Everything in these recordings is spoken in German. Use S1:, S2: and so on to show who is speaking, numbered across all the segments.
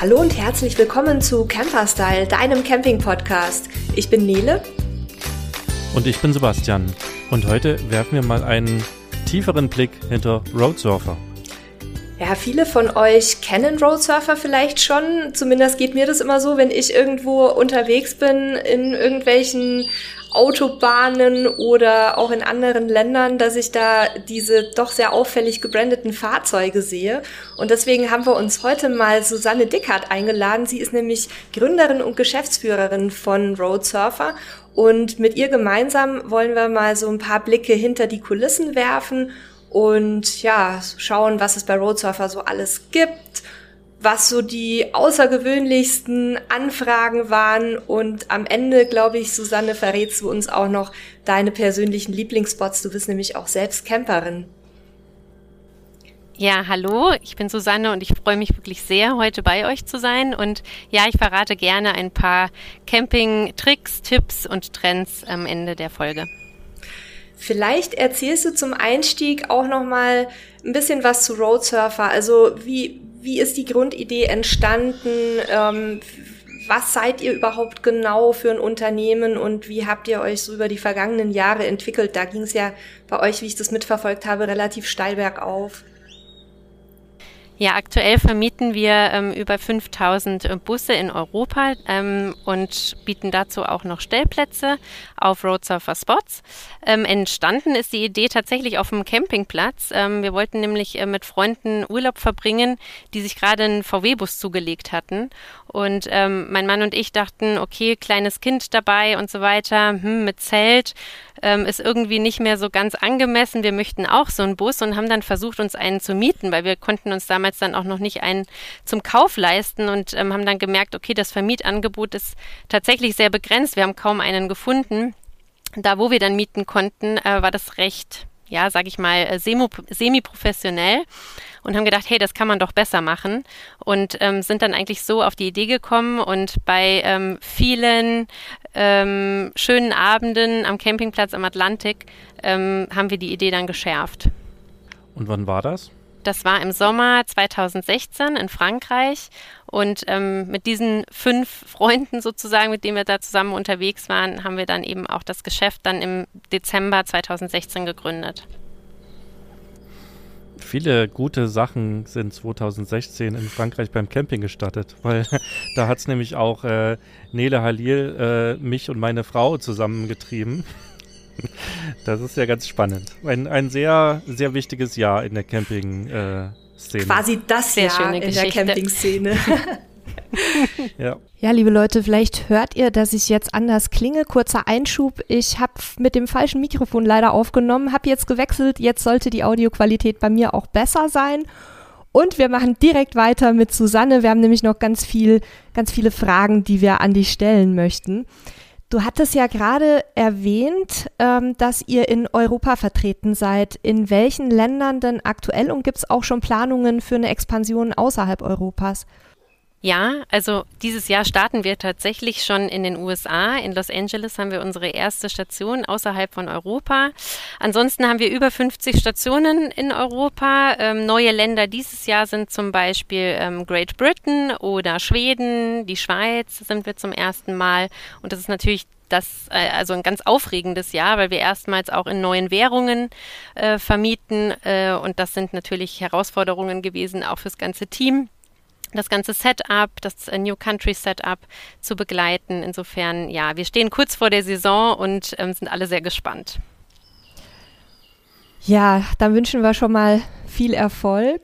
S1: Hallo und herzlich willkommen zu Camperstyle, deinem Camping-Podcast. Ich bin Nele.
S2: Und ich bin Sebastian. Und heute werfen wir mal einen tieferen Blick hinter Roadsurfer.
S1: Ja, viele von euch kennen Roadsurfer vielleicht schon. Zumindest geht mir das immer so, wenn ich irgendwo unterwegs bin in irgendwelchen Autobahnen oder auch in anderen Ländern, dass ich da diese doch sehr auffällig gebrandeten Fahrzeuge sehe. Und deswegen haben wir uns heute mal Susanne Dickert eingeladen. Sie ist nämlich Gründerin und Geschäftsführerin von Roadsurfer. Und mit ihr gemeinsam wollen wir mal so ein paar Blicke hinter die Kulissen werfen und ja, schauen, was es bei Roadsurfer so alles gibt was so die außergewöhnlichsten Anfragen waren. Und am Ende, glaube ich, Susanne, verrätst du uns auch noch deine persönlichen Lieblingsspots. Du bist nämlich auch selbst Camperin.
S3: Ja, hallo, ich bin Susanne und ich freue mich wirklich sehr, heute bei euch zu sein. Und ja, ich verrate gerne ein paar Camping-Tricks, Tipps und Trends am Ende der Folge.
S1: Vielleicht erzählst du zum Einstieg auch noch mal ein bisschen was zu Roadsurfer. Also wie wie ist die Grundidee entstanden? Ähm, was seid ihr überhaupt genau für ein Unternehmen und wie habt ihr euch so über die vergangenen Jahre entwickelt? Da ging es ja bei euch, wie ich das mitverfolgt habe, relativ steil bergauf.
S3: Ja, aktuell vermieten wir ähm, über 5000 äh, Busse in Europa ähm, und bieten dazu auch noch Stellplätze auf Roadsurfer Spots. Ähm, entstanden ist die Idee tatsächlich auf dem Campingplatz. Ähm, wir wollten nämlich äh, mit Freunden Urlaub verbringen, die sich gerade einen VW-Bus zugelegt hatten. Und ähm, mein Mann und ich dachten, okay, kleines Kind dabei und so weiter, hm, mit Zelt ähm, ist irgendwie nicht mehr so ganz angemessen. Wir möchten auch so einen Bus und haben dann versucht, uns einen zu mieten, weil wir konnten uns damals dann auch noch nicht einen zum Kauf leisten und ähm, haben dann gemerkt, okay, das Vermietangebot ist tatsächlich sehr begrenzt. Wir haben kaum einen gefunden. Da, wo wir dann mieten konnten, äh, war das recht ja, sag ich mal, äh, semi-professionell und haben gedacht, hey, das kann man doch besser machen und ähm, sind dann eigentlich so auf die Idee gekommen und bei ähm, vielen ähm, schönen Abenden am Campingplatz am Atlantik ähm, haben wir die Idee dann geschärft.
S2: Und wann war das?
S3: Das war im Sommer 2016 in Frankreich. Und ähm, mit diesen fünf Freunden sozusagen, mit denen wir da zusammen unterwegs waren, haben wir dann eben auch das Geschäft dann im Dezember 2016 gegründet.
S2: Viele gute Sachen sind 2016 in Frankreich beim Camping gestartet, weil da hat es nämlich auch äh, Nele Halil, äh, mich und meine Frau zusammengetrieben. Das ist ja ganz spannend. Ein, ein sehr, sehr wichtiges Jahr in der Camping-Szene.
S1: Äh, Quasi das sehr Jahr in der Camping-Szene.
S4: ja. ja, liebe Leute, vielleicht hört ihr, dass ich jetzt anders klinge. Kurzer Einschub. Ich habe mit dem falschen Mikrofon leider aufgenommen, habe jetzt gewechselt. Jetzt sollte die Audioqualität bei mir auch besser sein. Und wir machen direkt weiter mit Susanne. Wir haben nämlich noch ganz viel, ganz viele Fragen, die wir an dich stellen möchten. Du hattest ja gerade erwähnt, ähm, dass ihr in Europa vertreten seid. In welchen Ländern denn aktuell und gibt es auch schon Planungen für eine Expansion außerhalb Europas?
S3: Ja, also dieses Jahr starten wir tatsächlich schon in den USA. In Los Angeles haben wir unsere erste Station außerhalb von Europa. Ansonsten haben wir über 50 Stationen in Europa. Ähm, neue Länder dieses Jahr sind zum Beispiel ähm, Great Britain oder Schweden, die Schweiz sind wir zum ersten Mal. Und das ist natürlich das äh, also ein ganz aufregendes Jahr, weil wir erstmals auch in neuen Währungen äh, vermieten. Äh, und das sind natürlich Herausforderungen gewesen, auch fürs ganze Team das ganze Setup, das äh, New Country Setup zu begleiten. Insofern, ja, wir stehen kurz vor der Saison und ähm, sind alle sehr gespannt.
S4: Ja, dann wünschen wir schon mal viel Erfolg.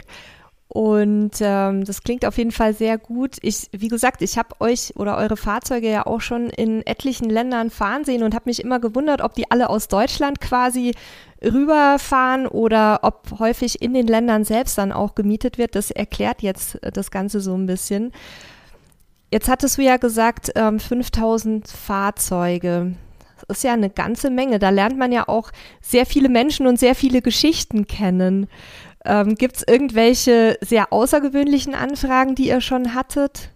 S4: Und ähm, das klingt auf jeden Fall sehr gut. Ich, wie gesagt, ich habe euch oder eure Fahrzeuge ja auch schon in etlichen Ländern fahren sehen und habe mich immer gewundert, ob die alle aus Deutschland quasi rüberfahren oder ob häufig in den Ländern selbst dann auch gemietet wird. Das erklärt jetzt äh, das Ganze so ein bisschen. Jetzt hattest du ja gesagt, ähm, 5000 Fahrzeuge. Das ist ja eine ganze Menge. Da lernt man ja auch sehr viele Menschen und sehr viele Geschichten kennen. Ähm, Gibt es irgendwelche sehr außergewöhnlichen Anfragen, die ihr schon hattet?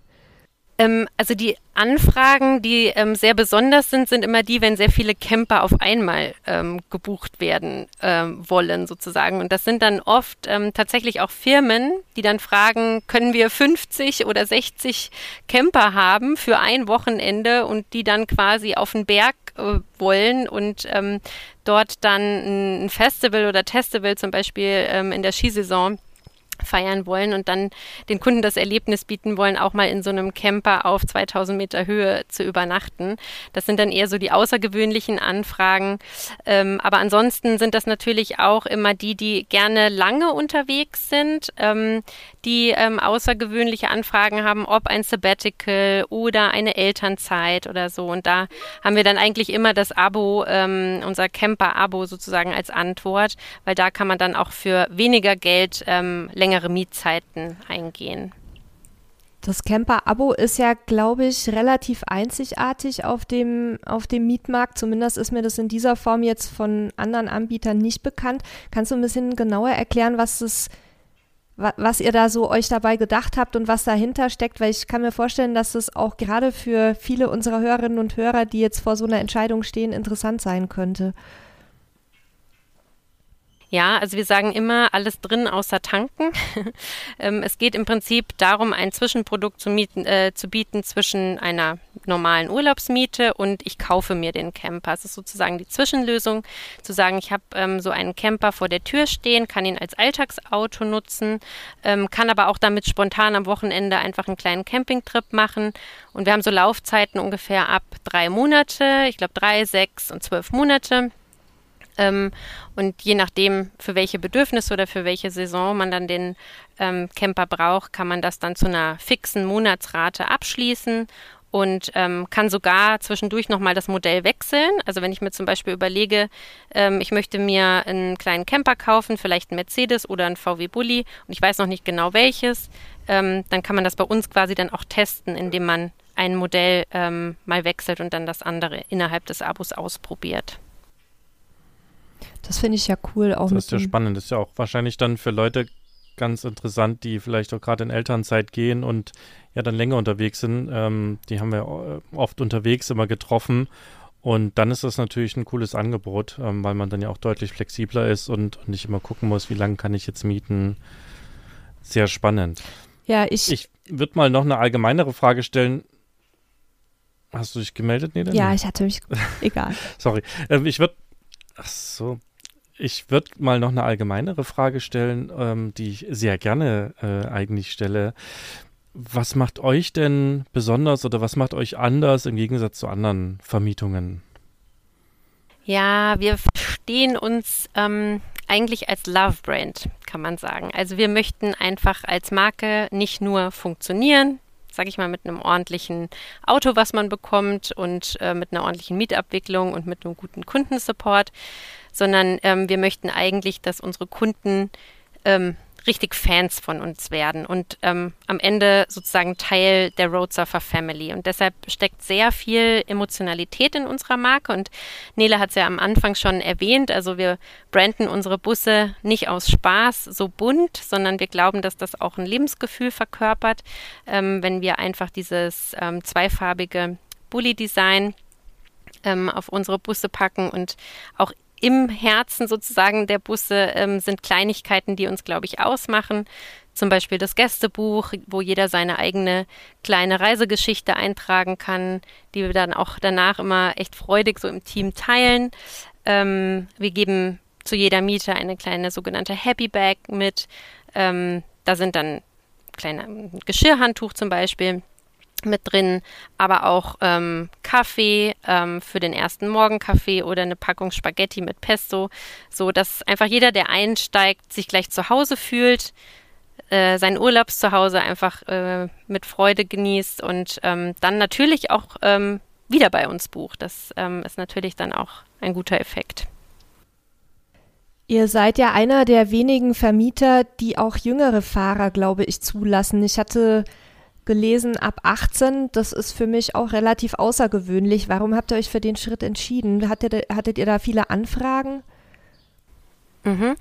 S3: Ähm, also die Anfragen, die ähm, sehr besonders sind, sind immer die, wenn sehr viele Camper auf einmal ähm, gebucht werden ähm, wollen, sozusagen. Und das sind dann oft ähm, tatsächlich auch Firmen, die dann fragen, können wir 50 oder 60 Camper haben für ein Wochenende und die dann quasi auf den Berg äh, wollen und ähm, dort dann ein Festival oder Testival zum Beispiel in der Skisaison feiern wollen und dann den Kunden das Erlebnis bieten wollen, auch mal in so einem Camper auf 2000 Meter Höhe zu übernachten. Das sind dann eher so die außergewöhnlichen Anfragen. Ähm, aber ansonsten sind das natürlich auch immer die, die gerne lange unterwegs sind, ähm, die ähm, außergewöhnliche Anfragen haben, ob ein Sabbatical oder eine Elternzeit oder so. Und da haben wir dann eigentlich immer das Abo, ähm, unser Camper-Abo sozusagen als Antwort, weil da kann man dann auch für weniger Geld ähm, länger längere Mietzeiten eingehen.
S4: Das Camper-Abo ist ja, glaube ich, relativ einzigartig auf dem, auf dem Mietmarkt. Zumindest ist mir das in dieser Form jetzt von anderen Anbietern nicht bekannt. Kannst du ein bisschen genauer erklären, was das was ihr da so euch dabei gedacht habt und was dahinter steckt, weil ich kann mir vorstellen, dass es auch gerade für viele unserer Hörerinnen und Hörer, die jetzt vor so einer Entscheidung stehen, interessant sein könnte.
S3: Ja, also wir sagen immer, alles drin außer tanken. ähm, es geht im Prinzip darum, ein Zwischenprodukt zu, mieten, äh, zu bieten zwischen einer normalen Urlaubsmiete und ich kaufe mir den Camper. Es ist sozusagen die Zwischenlösung, zu sagen, ich habe ähm, so einen Camper vor der Tür stehen, kann ihn als Alltagsauto nutzen, ähm, kann aber auch damit spontan am Wochenende einfach einen kleinen Campingtrip machen. Und wir haben so Laufzeiten ungefähr ab drei Monate, ich glaube drei, sechs und zwölf Monate. Ähm, und je nachdem, für welche Bedürfnisse oder für welche Saison man dann den ähm, Camper braucht, kann man das dann zu einer fixen Monatsrate abschließen und ähm, kann sogar zwischendurch nochmal das Modell wechseln. Also wenn ich mir zum Beispiel überlege, ähm, ich möchte mir einen kleinen Camper kaufen, vielleicht einen Mercedes oder einen VW Bulli und ich weiß noch nicht genau welches, ähm, dann kann man das bei uns quasi dann auch testen, indem man ein Modell ähm, mal wechselt und dann das andere innerhalb des Abos ausprobiert.
S4: Das finde ich ja cool.
S2: Auch das ist ja spannend. Das ist ja auch wahrscheinlich dann für Leute ganz interessant, die vielleicht auch gerade in Elternzeit gehen und ja dann länger unterwegs sind. Ähm, die haben wir äh, oft unterwegs immer getroffen. Und dann ist das natürlich ein cooles Angebot, ähm, weil man dann ja auch deutlich flexibler ist und, und nicht immer gucken muss, wie lange kann ich jetzt mieten. Sehr spannend.
S4: Ja, ich.
S2: Ich würde mal noch eine allgemeinere Frage stellen. Hast du dich gemeldet, Neda?
S4: Ja, ich hatte mich. Egal.
S2: Sorry. Ähm, ich würde. Ach so. Ich würde mal noch eine allgemeinere Frage stellen, ähm, die ich sehr gerne äh, eigentlich stelle. Was macht euch denn besonders oder was macht euch anders im Gegensatz zu anderen Vermietungen?
S3: Ja, wir verstehen uns ähm, eigentlich als Love Brand, kann man sagen. Also wir möchten einfach als Marke nicht nur funktionieren, sage ich mal, mit einem ordentlichen Auto, was man bekommt und äh, mit einer ordentlichen Mietabwicklung und mit einem guten Kundensupport, sondern ähm, wir möchten eigentlich, dass unsere Kunden ähm, richtig Fans von uns werden und ähm, am Ende sozusagen Teil der Roadsurfer Family. Und deshalb steckt sehr viel Emotionalität in unserer Marke. Und Nele hat es ja am Anfang schon erwähnt. Also wir branden unsere Busse nicht aus Spaß so bunt, sondern wir glauben, dass das auch ein Lebensgefühl verkörpert, ähm, wenn wir einfach dieses ähm, zweifarbige Bully-Design ähm, auf unsere Busse packen und auch im Herzen sozusagen der Busse ähm, sind Kleinigkeiten, die uns, glaube ich, ausmachen. Zum Beispiel das Gästebuch, wo jeder seine eigene kleine Reisegeschichte eintragen kann, die wir dann auch danach immer echt freudig so im Team teilen. Ähm, wir geben zu jeder Miete eine kleine sogenannte Happy Bag mit. Ähm, da sind dann kleine Geschirrhandtuch zum Beispiel mit drin, aber auch ähm, Kaffee ähm, für den ersten Morgenkaffee oder eine Packung Spaghetti mit Pesto, so dass einfach jeder, der einsteigt, sich gleich zu Hause fühlt, äh, sein Urlaubszuhause einfach äh, mit Freude genießt und ähm, dann natürlich auch ähm, wieder bei uns bucht. Das ähm, ist natürlich dann auch ein guter Effekt.
S4: Ihr seid ja einer der wenigen Vermieter, die auch jüngere Fahrer, glaube ich, zulassen. Ich hatte gelesen, ab 18. Das ist für mich auch relativ außergewöhnlich. Warum habt ihr euch für den Schritt entschieden? Hattet, hattet ihr da viele Anfragen?
S3: Mhm.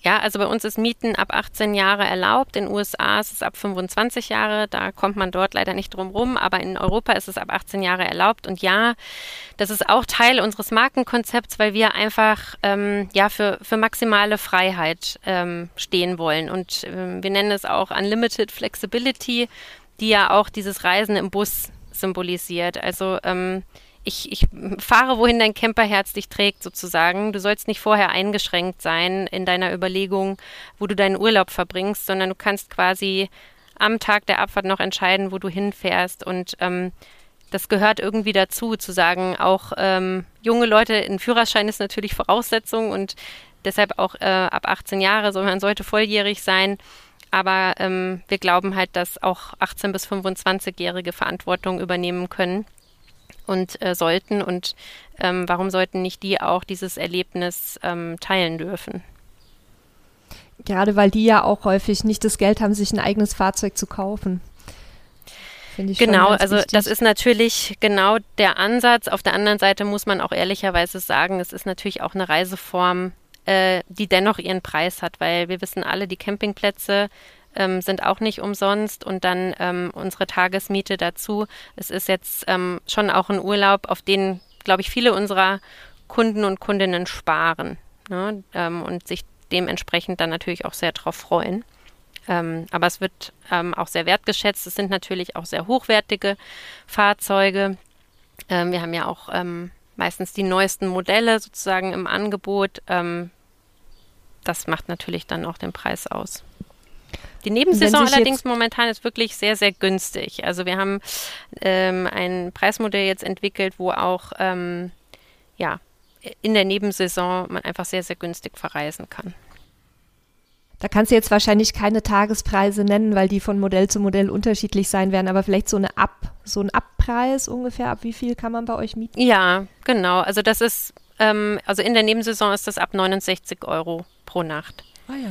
S3: Ja, also bei uns ist Mieten ab 18 Jahre erlaubt. In den USA ist es ab 25 Jahre. Da kommt man dort leider nicht drum rum. Aber in Europa ist es ab 18 Jahre erlaubt. Und ja, das ist auch Teil unseres Markenkonzepts, weil wir einfach ähm, ja für, für maximale Freiheit ähm, stehen wollen. Und ähm, wir nennen es auch Unlimited Flexibility, die ja auch dieses Reisen im Bus symbolisiert. Also ähm, ich, ich fahre, wohin dein Camperherz dich trägt, sozusagen. Du sollst nicht vorher eingeschränkt sein in deiner Überlegung, wo du deinen Urlaub verbringst, sondern du kannst quasi am Tag der Abfahrt noch entscheiden, wo du hinfährst. Und ähm, das gehört irgendwie dazu, zu sagen, auch ähm, junge Leute, ein Führerschein ist natürlich Voraussetzung und deshalb auch äh, ab 18 Jahre, so man sollte volljährig sein. Aber ähm, wir glauben halt, dass auch 18- bis 25-Jährige Verantwortung übernehmen können und äh, sollten. Und ähm, warum sollten nicht die auch dieses Erlebnis ähm, teilen dürfen?
S4: Gerade weil die ja auch häufig nicht das Geld haben, sich ein eigenes Fahrzeug zu kaufen.
S3: genau, also wichtig. das ist natürlich genau der Ansatz. Auf der anderen Seite muss man auch ehrlicherweise sagen, es ist natürlich auch eine Reiseform, äh, die dennoch ihren Preis hat, weil wir wissen alle, die Campingplätze ähm, sind auch nicht umsonst und dann ähm, unsere Tagesmiete dazu. Es ist jetzt ähm, schon auch ein Urlaub, auf den, glaube ich, viele unserer Kunden und Kundinnen sparen ne? Ähm, und sich dementsprechend dann natürlich auch sehr darauf freuen. Ähm, aber es wird ähm, auch sehr wertgeschätzt. Es sind natürlich auch sehr hochwertige Fahrzeuge. wir haben ja auch meistens die neuesten Modelle sozusagen im Angebot. Das macht natürlich dann auch den Preis aus. Die Nebensaison allerdings momentan ist wirklich sehr, sehr günstig. Also wir haben ähm, ein Preismodell jetzt entwickelt, wo auch ähm, ja, in der Nebensaison man einfach sehr, sehr günstig verreisen kann.
S4: Da kannst du jetzt wahrscheinlich keine Tagespreise nennen, weil die von Modell zu Modell unterschiedlich sein werden, aber vielleicht so eine Ab, so ein Abpreis ungefähr, ab wie viel kann man bei euch mieten?
S3: Ja, genau. Also das ist, ähm, also in der Nebensaison ist das ab 69 Euro pro Nacht.
S4: Ah ja.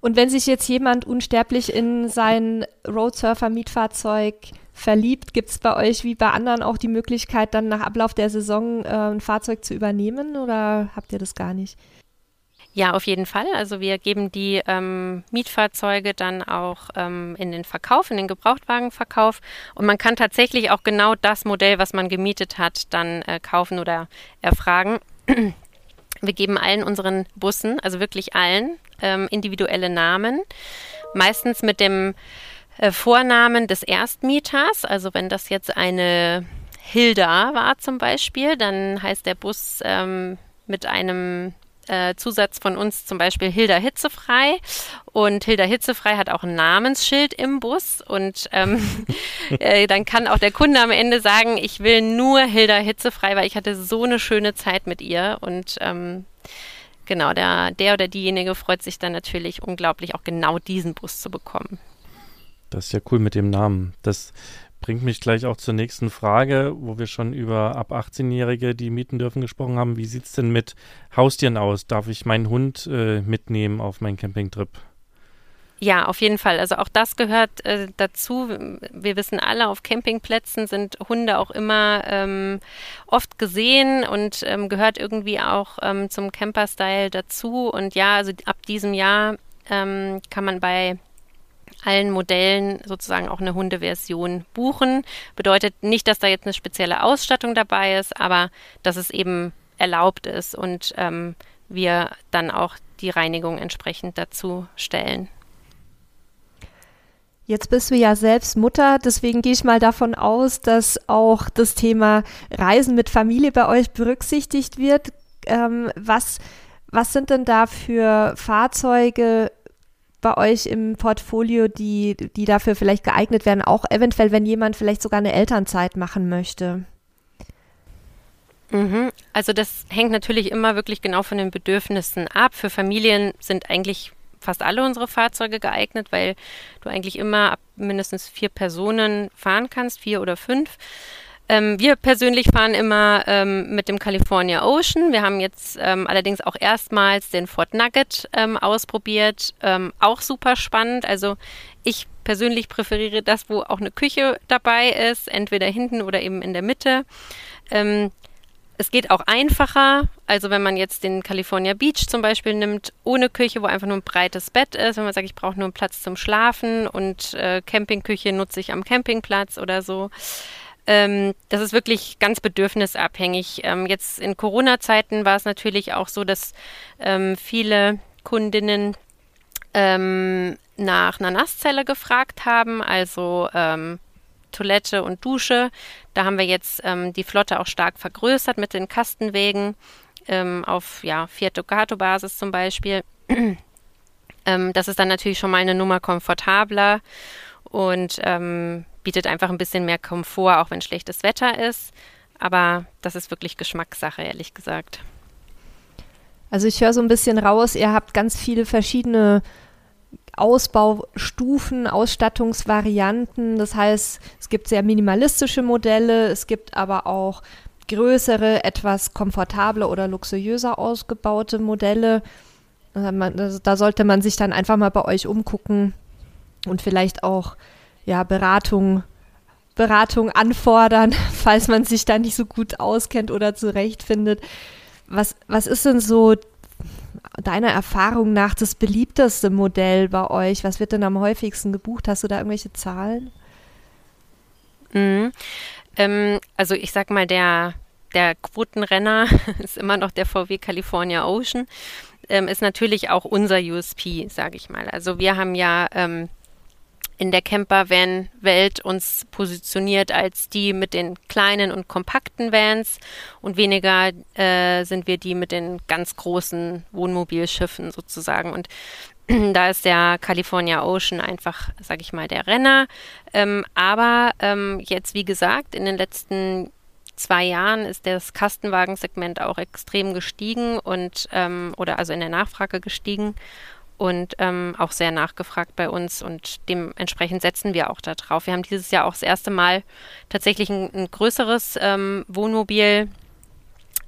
S4: Und wenn sich jetzt jemand unsterblich in sein Roadsurfer-Mietfahrzeug verliebt, gibt es bei euch wie bei anderen auch die Möglichkeit, dann nach Ablauf der Saison äh, ein Fahrzeug zu übernehmen oder habt ihr das gar nicht?
S3: Ja, auf jeden Fall. Also wir geben die ähm, Mietfahrzeuge dann auch ähm, in den Verkauf, in den Gebrauchtwagenverkauf. Und man kann tatsächlich auch genau das Modell, was man gemietet hat, dann äh, kaufen oder erfragen. Wir geben allen unseren Bussen, also wirklich allen, ähm, individuelle Namen, meistens mit dem äh, Vornamen des Erstmieters. Also wenn das jetzt eine Hilda war zum Beispiel, dann heißt der Bus ähm, mit einem äh, Zusatz von uns zum Beispiel Hilda Hitzefrei. Und Hilda Hitzefrei hat auch ein Namensschild im Bus. Und ähm, äh, dann kann auch der Kunde am Ende sagen, ich will nur Hilda Hitzefrei, weil ich hatte so eine schöne Zeit mit ihr. Und ähm, genau, der, der oder diejenige freut sich dann natürlich unglaublich, auch genau diesen Bus zu bekommen.
S2: Das ist ja cool mit dem Namen. Das bringt mich gleich auch zur nächsten Frage, wo wir schon über ab 18-Jährige, die mieten dürfen, gesprochen haben. Wie sieht es denn mit Haustieren aus? Darf ich meinen Hund äh, mitnehmen auf meinen Campingtrip?
S3: Ja, auf jeden Fall. Also auch das gehört äh, dazu. Wir wissen alle, auf Campingplätzen sind Hunde auch immer ähm, oft gesehen und ähm, gehört irgendwie auch ähm, zum Camper-Style dazu. Und ja, also ab diesem Jahr ähm, kann man bei allen Modellen sozusagen auch eine Hundeversion buchen. Bedeutet nicht, dass da jetzt eine spezielle Ausstattung dabei ist, aber dass es eben erlaubt ist und ähm, wir dann auch die Reinigung entsprechend dazu stellen.
S4: Jetzt bist du ja selbst Mutter, deswegen gehe ich mal davon aus, dass auch das Thema Reisen mit Familie bei euch berücksichtigt wird. Ähm, was, was sind denn da für Fahrzeuge bei euch im Portfolio, die, die dafür vielleicht geeignet werden, auch eventuell, wenn jemand vielleicht sogar eine Elternzeit machen möchte?
S3: Mhm. Also das hängt natürlich immer wirklich genau von den Bedürfnissen ab. Für Familien sind eigentlich fast alle unsere Fahrzeuge geeignet, weil du eigentlich immer ab mindestens vier Personen fahren kannst, vier oder fünf. Ähm, wir persönlich fahren immer ähm, mit dem California Ocean. Wir haben jetzt ähm, allerdings auch erstmals den Ford Nugget ähm, ausprobiert. Ähm, auch super spannend. Also ich persönlich präferiere das, wo auch eine Küche dabei ist, entweder hinten oder eben in der Mitte. Ähm, es geht auch einfacher. Also wenn man jetzt den California Beach zum Beispiel nimmt, ohne Küche, wo einfach nur ein breites Bett ist, wenn man sagt, ich brauche nur einen Platz zum Schlafen und äh, Campingküche nutze ich am Campingplatz oder so. Ähm, das ist wirklich ganz bedürfnisabhängig. Ähm, jetzt in Corona-Zeiten war es natürlich auch so, dass ähm, viele Kundinnen ähm, nach einer Nasszelle gefragt haben, also ähm, Toilette und Dusche. Da haben wir jetzt ähm, die Flotte auch stark vergrößert mit den Kastenwegen auf ja, Fiat Ducato-Basis zum Beispiel. das ist dann natürlich schon mal eine Nummer komfortabler und ähm, bietet einfach ein bisschen mehr Komfort, auch wenn schlechtes Wetter ist. Aber das ist wirklich Geschmackssache, ehrlich gesagt.
S4: Also ich höre so ein bisschen raus, ihr habt ganz viele verschiedene Ausbaustufen, Ausstattungsvarianten. Das heißt, es gibt sehr minimalistische Modelle, es gibt aber auch größere, etwas komfortable oder luxuriöser ausgebaute Modelle. Da sollte man sich dann einfach mal bei euch umgucken und vielleicht auch ja, Beratung, Beratung anfordern, falls man sich da nicht so gut auskennt oder zurechtfindet. Was, was ist denn so deiner Erfahrung nach das beliebteste Modell bei euch? Was wird denn am häufigsten gebucht? Hast du da irgendwelche Zahlen?
S3: Mhm. Ähm, also ich sag mal, der, der Quotenrenner ist immer noch der VW California Ocean. Ähm, ist natürlich auch unser USP, sage ich mal. Also wir haben ja ähm, in der Camper-Van-Welt uns positioniert als die mit den kleinen und kompakten Vans und weniger äh, sind wir die mit den ganz großen Wohnmobilschiffen sozusagen. Und da ist der California Ocean einfach, sage ich mal, der Renner. Ähm, aber ähm, jetzt, wie gesagt, in den letzten zwei Jahren ist das Kastenwagensegment auch extrem gestiegen und ähm, oder also in der Nachfrage gestiegen und ähm, auch sehr nachgefragt bei uns und dementsprechend setzen wir auch darauf. Wir haben dieses Jahr auch das erste Mal tatsächlich ein, ein größeres ähm, Wohnmobil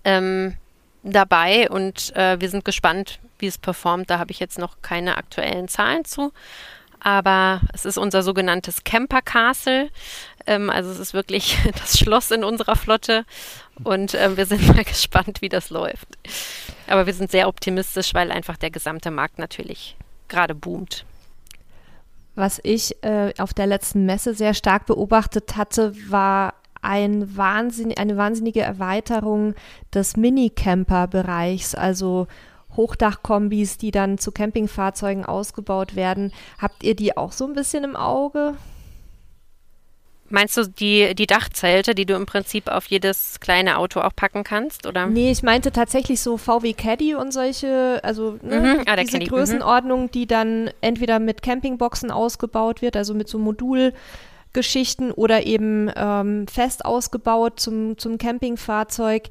S3: ähm, dabei und äh, wir sind gespannt, wie es performt. Da habe ich jetzt noch keine aktuellen Zahlen zu. Aber es ist unser sogenanntes Camper Castle. Ähm, also es ist wirklich das Schloss in unserer Flotte und äh, wir sind mal gespannt, wie das läuft. Aber wir sind sehr optimistisch, weil einfach der gesamte Markt natürlich gerade boomt.
S4: Was ich äh, auf der letzten Messe sehr stark beobachtet hatte, war ein Wahnsinn, eine wahnsinnige Erweiterung des Minicamper-Bereichs, also Hochdachkombis, die dann zu Campingfahrzeugen ausgebaut werden. Habt ihr die auch so ein bisschen im Auge?
S3: Meinst du die, die Dachzelte, die du im Prinzip auf jedes kleine Auto auch packen kannst, oder?
S4: Nee, ich meinte tatsächlich so VW Caddy und solche, also ne, mhm. ah, diese mhm. Größenordnung, mhm. die dann entweder mit Campingboxen ausgebaut wird, also mit so Modulgeschichten oder eben ähm, fest ausgebaut zum, zum Campingfahrzeug.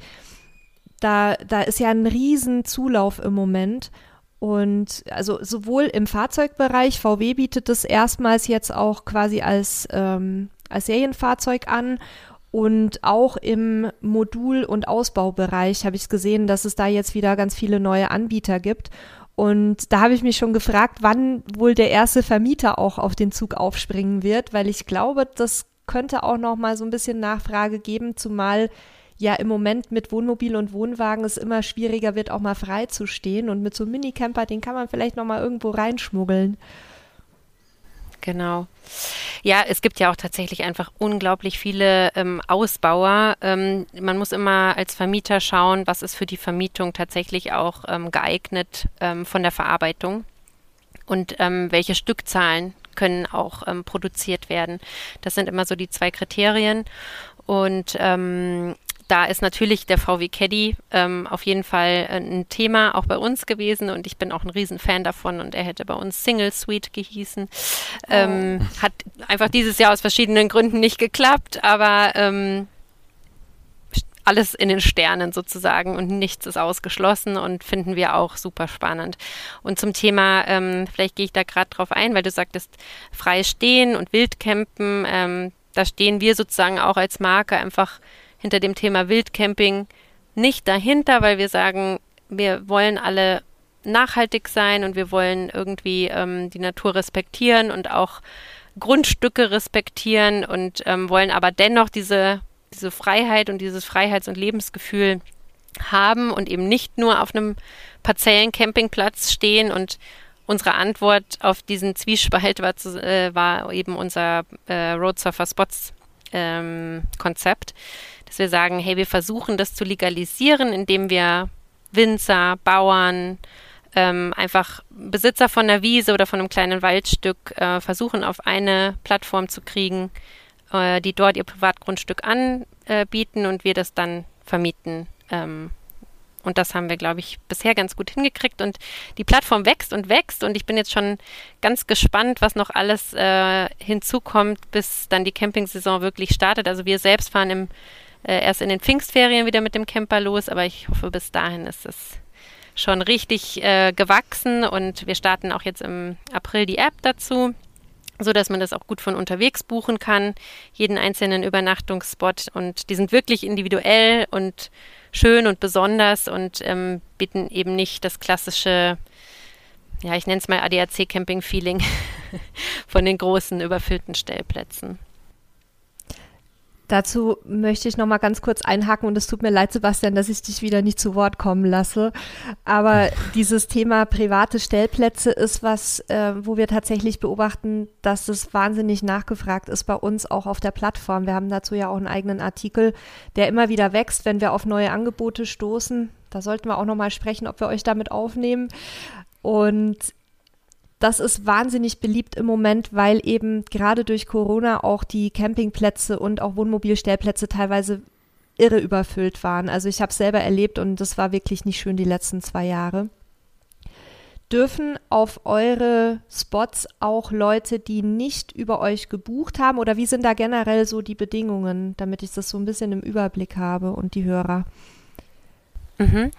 S4: Da, da ist ja ein riesen Zulauf im Moment. Und also sowohl im Fahrzeugbereich, VW bietet es erstmals jetzt auch quasi als ähm, als Serienfahrzeug an. Und auch im Modul- und Ausbaubereich habe ich gesehen, dass es da jetzt wieder ganz viele neue Anbieter gibt. Und da habe ich mich schon gefragt, wann wohl der erste Vermieter auch auf den Zug aufspringen wird, weil ich glaube, das könnte auch noch mal so ein bisschen Nachfrage geben, zumal ja im Moment mit Wohnmobil und Wohnwagen es immer schwieriger wird, auch mal frei zu stehen. Und mit so einem Minicamper, den kann man vielleicht noch mal irgendwo reinschmuggeln.
S3: Genau. Ja, es gibt ja auch tatsächlich einfach unglaublich viele ähm, Ausbauer. Ähm, man muss immer als Vermieter schauen, was ist für die Vermietung tatsächlich auch ähm, geeignet ähm, von der Verarbeitung und ähm, welche Stückzahlen können auch ähm, produziert werden. Das sind immer so die zwei Kriterien. Und ähm, da ist natürlich der VW Caddy ähm, auf jeden Fall äh, ein Thema auch bei uns gewesen und ich bin auch ein Riesenfan davon und er hätte bei uns Single Suite gehießen. Ähm, oh. Hat einfach dieses Jahr aus verschiedenen Gründen nicht geklappt, aber ähm, alles in den Sternen sozusagen und nichts ist ausgeschlossen und finden wir auch super spannend. Und zum Thema, ähm, vielleicht gehe ich da gerade drauf ein, weil du sagtest, frei stehen und Wildcampen, ähm, da stehen wir sozusagen auch als Marke einfach hinter dem Thema Wildcamping nicht dahinter, weil wir sagen, wir wollen alle nachhaltig sein und wir wollen irgendwie ähm, die Natur respektieren und auch Grundstücke respektieren und ähm, wollen aber dennoch diese, diese Freiheit und dieses Freiheits- und Lebensgefühl haben und eben nicht nur auf einem Parzellen-Campingplatz stehen. Und unsere Antwort auf diesen Zwiespalt war, zu, äh, war eben unser äh, Road Surfer Spots ähm, Konzept, dass wir sagen, hey, wir versuchen das zu legalisieren, indem wir Winzer, Bauern, ähm, einfach Besitzer von einer Wiese oder von einem kleinen Waldstück äh, versuchen auf eine Plattform zu kriegen, äh, die dort ihr Privatgrundstück anbieten und wir das dann vermieten ähm, und das haben wir, glaube ich, bisher ganz gut hingekriegt. Und die Plattform wächst und wächst. Und ich bin jetzt schon ganz gespannt, was noch alles äh, hinzukommt, bis dann die Campingsaison wirklich startet. Also wir selbst fahren im, äh, erst in den Pfingstferien wieder mit dem Camper los. Aber ich hoffe, bis dahin ist es schon richtig äh, gewachsen. Und wir starten auch jetzt im April die App dazu so dass man das auch gut von unterwegs buchen kann, jeden einzelnen Übernachtungsspot und die sind wirklich individuell und schön und besonders und ähm, bieten eben nicht das klassische, ja, ich nenne es mal ADAC-Camping-Feeling von den großen überfüllten Stellplätzen.
S4: Dazu möchte ich noch mal ganz kurz einhaken und es tut mir leid, Sebastian, dass ich dich wieder nicht zu Wort kommen lasse. Aber dieses Thema private Stellplätze ist was, äh, wo wir tatsächlich beobachten, dass es wahnsinnig nachgefragt ist bei uns auch auf der Plattform. Wir haben dazu ja auch einen eigenen Artikel, der immer wieder wächst, wenn wir auf neue Angebote stoßen. Da sollten wir auch noch mal sprechen, ob wir euch damit aufnehmen. Und das ist wahnsinnig beliebt im Moment, weil eben gerade durch Corona auch die Campingplätze und auch Wohnmobilstellplätze teilweise irre überfüllt waren. Also ich habe es selber erlebt und das war wirklich nicht schön die letzten zwei Jahre. Dürfen auf eure Spots auch Leute, die nicht über euch gebucht haben oder wie sind da generell so die Bedingungen, damit ich das so ein bisschen im Überblick habe und die Hörer?
S3: Mhm.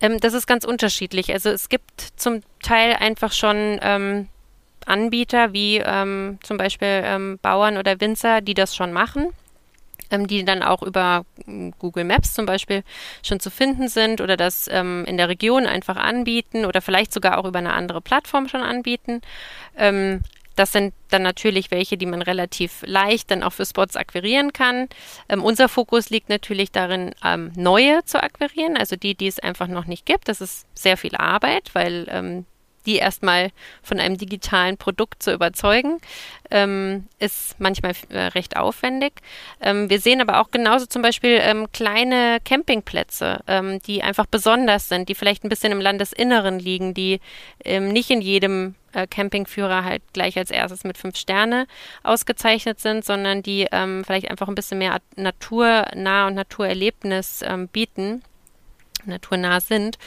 S3: Ähm, das ist ganz unterschiedlich. Also es gibt zum Teil einfach schon ähm, Anbieter wie ähm, zum Beispiel ähm, Bauern oder Winzer, die das schon machen, ähm, die dann auch über hm, Google Maps zum Beispiel schon zu finden sind oder das ähm, in der Region einfach anbieten oder vielleicht sogar auch über eine andere Plattform schon anbieten. Das sind dann natürlich welche, die man relativ leicht dann auch für Spots akquirieren kann. Ähm, unser Fokus liegt natürlich darin, ähm, neue zu akquirieren, also die, die es einfach noch nicht gibt. Das ist sehr viel Arbeit, weil ähm, die erstmal von einem digitalen Produkt zu überzeugen, ähm, ist manchmal äh, recht aufwendig. Ähm, wir sehen aber auch genauso zum Beispiel ähm, kleine Campingplätze, ähm, die einfach besonders sind, die vielleicht ein bisschen im Landesinneren liegen, die ähm, nicht in jedem äh, Campingführer halt gleich als erstes mit fünf Sterne ausgezeichnet sind, sondern die ähm, vielleicht einfach ein bisschen mehr naturnah und Naturerlebnis bieten, naturnah sind.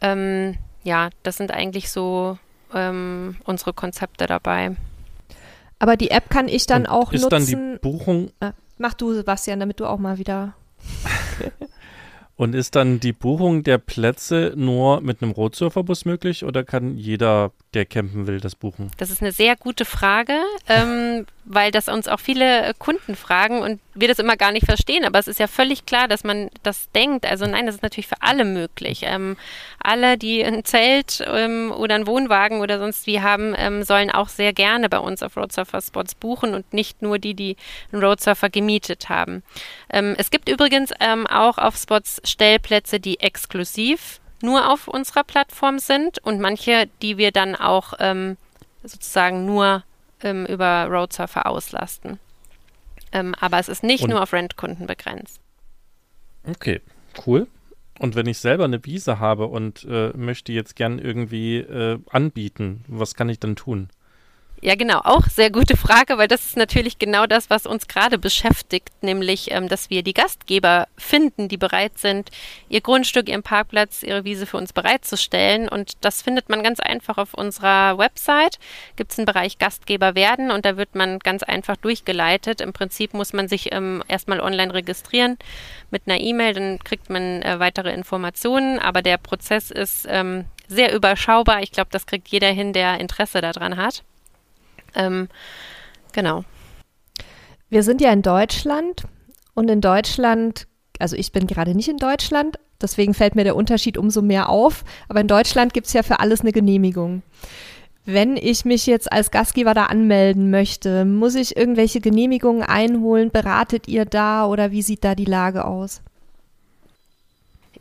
S3: Ähm, ja, das sind eigentlich so ähm, unsere Konzepte dabei.
S4: Aber die App kann ich dann Und auch
S2: ist
S4: nutzen.
S2: Ist dann die Buchung?
S4: Äh, mach du, Sebastian, damit du auch mal wieder.
S2: Und ist dann die Buchung der Plätze nur mit einem Rotsurferbus möglich oder kann jeder, der campen will, das buchen?
S3: Das ist eine sehr gute Frage, ähm, weil das uns auch viele Kunden fragen und wir das immer gar nicht verstehen. Aber es ist ja völlig klar, dass man das denkt. Also nein, das ist natürlich für alle möglich. Ähm, alle, die ein Zelt ähm, oder einen Wohnwagen oder sonst wie haben, ähm, sollen auch sehr gerne bei uns auf Roadsurfer Spots buchen und nicht nur die, die einen Roadsurfer gemietet haben. Ähm, es gibt übrigens ähm, auch auf Spots Stellplätze, die exklusiv nur auf unserer Plattform sind und manche, die wir dann auch ähm, sozusagen nur ähm, über Roadsurfer auslasten. Ähm, aber es ist nicht und nur auf Rentkunden begrenzt.
S2: Okay, cool. Und wenn ich selber eine Wiese habe und äh, möchte jetzt gern irgendwie äh, anbieten, was kann ich dann tun?
S3: Ja, genau, auch sehr gute Frage, weil das ist natürlich genau das, was uns gerade beschäftigt, nämlich, ähm, dass wir die Gastgeber finden, die bereit sind, ihr Grundstück, ihren Parkplatz, ihre Wiese für uns bereitzustellen. Und das findet man ganz einfach auf unserer Website. Gibt es einen Bereich Gastgeber werden und da wird man ganz einfach durchgeleitet. Im Prinzip muss man sich ähm, erstmal online registrieren mit einer E-Mail, dann kriegt man äh, weitere Informationen. Aber der Prozess ist ähm, sehr überschaubar. Ich glaube, das kriegt jeder hin, der Interesse daran hat. Ähm, genau.
S4: Wir sind ja in Deutschland und in Deutschland, also ich bin gerade nicht in Deutschland, deswegen fällt mir der Unterschied umso mehr auf, aber in Deutschland gibt es ja für alles eine Genehmigung. wenn ich mich jetzt als Gastgeber da anmelden möchte, muss ich irgendwelche Genehmigungen einholen? Beratet ihr da oder wie sieht da die Lage aus?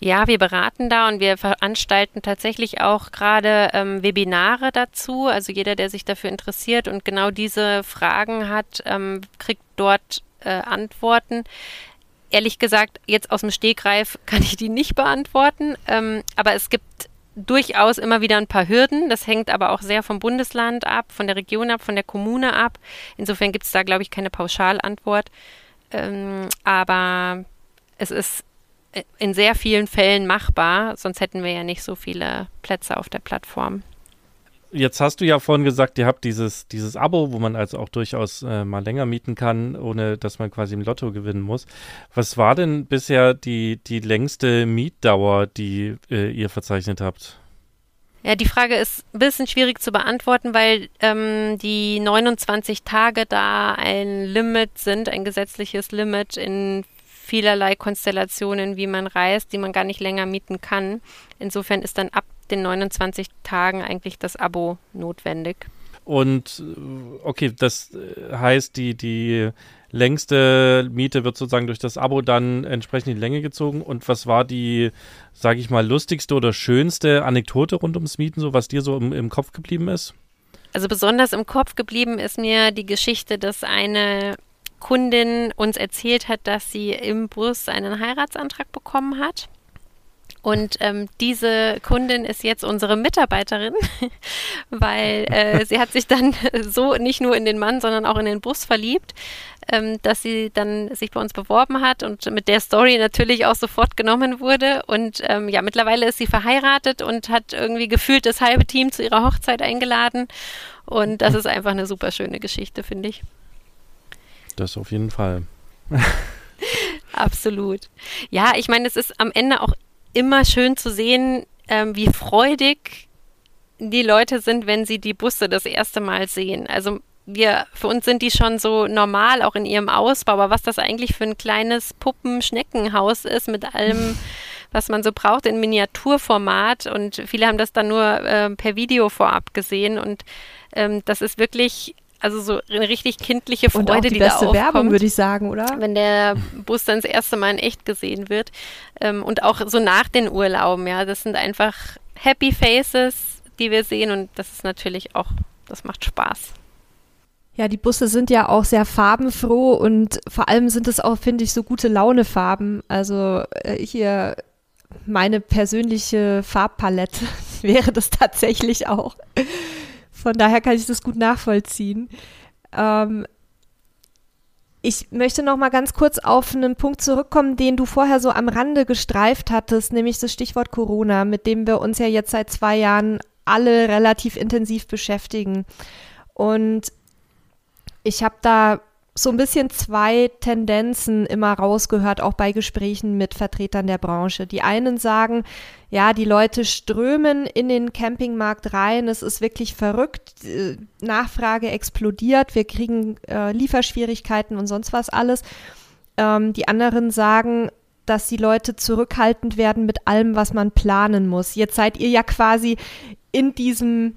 S3: Ja, wir beraten da und wir veranstalten tatsächlich auch gerade ähm, Webinare dazu. Also jeder, der sich dafür interessiert und genau diese Fragen hat, ähm, kriegt dort äh, Antworten. Ehrlich gesagt, jetzt aus dem Stegreif kann ich die nicht beantworten, ähm, aber es gibt durchaus immer wieder ein paar Hürden. Das hängt aber auch sehr vom Bundesland ab, von der Region ab, von der Kommune ab. Insofern gibt es da, glaube ich, keine Pauschalantwort. Ähm, aber es ist in sehr vielen Fällen machbar, sonst hätten wir ja nicht so viele Plätze auf der Plattform.
S2: Jetzt hast du ja vorhin gesagt, ihr habt dieses, dieses Abo, wo man also auch durchaus äh, mal länger mieten kann, ohne dass man quasi im Lotto gewinnen muss. Was war denn bisher die, die längste Mietdauer, die äh, ihr verzeichnet habt?
S3: Ja, die Frage ist ein bisschen schwierig zu beantworten, weil ähm, die 29 Tage da ein Limit sind, ein gesetzliches Limit in vielerlei Konstellationen, wie man reist, die man gar nicht länger mieten kann. Insofern ist dann ab den 29 Tagen eigentlich das Abo notwendig.
S2: Und äh, okay, das äh, heißt, die, die längste Miete wird sozusagen durch das Abo dann entsprechend in die Länge gezogen. Und was war die, sage ich mal, lustigste oder schönste Anekdote rund ums Mieten, so was dir so im, im Kopf geblieben ist?
S3: Also besonders im Kopf geblieben ist mir die Geschichte, dass eine Kundin uns erzählt hat, dass sie im Bus einen Heiratsantrag bekommen hat. Und ähm, diese Kundin ist jetzt unsere Mitarbeiterin, weil äh, sie hat sich dann so nicht nur in den Mann, sondern auch in den Bus verliebt, ähm, dass sie dann sich bei uns beworben hat und mit der Story natürlich auch sofort genommen wurde. Und ähm, ja, mittlerweile ist sie verheiratet und hat irgendwie gefühlt das halbe Team zu ihrer Hochzeit eingeladen. Und das ist einfach eine super schöne Geschichte, finde ich.
S2: Das auf jeden Fall.
S3: Absolut. Ja, ich meine, es ist am Ende auch immer schön zu sehen, ähm, wie freudig die Leute sind, wenn sie die Busse das erste Mal sehen. Also wir, für uns sind die schon so normal, auch in ihrem Ausbau, aber was das eigentlich für ein kleines Puppenschneckenhaus ist mit allem, was man so braucht in Miniaturformat und viele haben das dann nur äh, per Video vorab gesehen und ähm, das ist wirklich also so eine richtig kindliche Freude,
S4: Und auch die,
S3: die
S4: beste
S3: da aufkommt,
S4: Werbung, würde ich sagen, oder?
S3: Wenn der Bus dann das erste Mal in echt gesehen wird. Ähm, und auch so nach den Urlauben, ja. Das sind einfach Happy Faces, die wir sehen. Und das ist natürlich auch, das macht Spaß.
S4: Ja, die Busse sind ja auch sehr farbenfroh und vor allem sind es auch, finde ich, so gute Launefarben. Also äh, hier meine persönliche Farbpalette wäre das tatsächlich auch. Von daher kann ich das gut nachvollziehen. Ähm, ich möchte noch mal ganz kurz auf einen Punkt zurückkommen, den du vorher so am Rande gestreift hattest, nämlich das Stichwort Corona, mit dem wir uns ja jetzt seit zwei Jahren alle relativ intensiv beschäftigen. Und ich habe da so ein bisschen zwei Tendenzen immer rausgehört, auch bei Gesprächen mit Vertretern der Branche. Die einen sagen, ja, die Leute strömen in den Campingmarkt rein, es ist wirklich verrückt, Nachfrage explodiert, wir kriegen äh, Lieferschwierigkeiten und sonst was alles. Ähm, die anderen sagen, dass die Leute zurückhaltend werden mit allem, was man planen muss. Jetzt seid ihr ja quasi in diesem,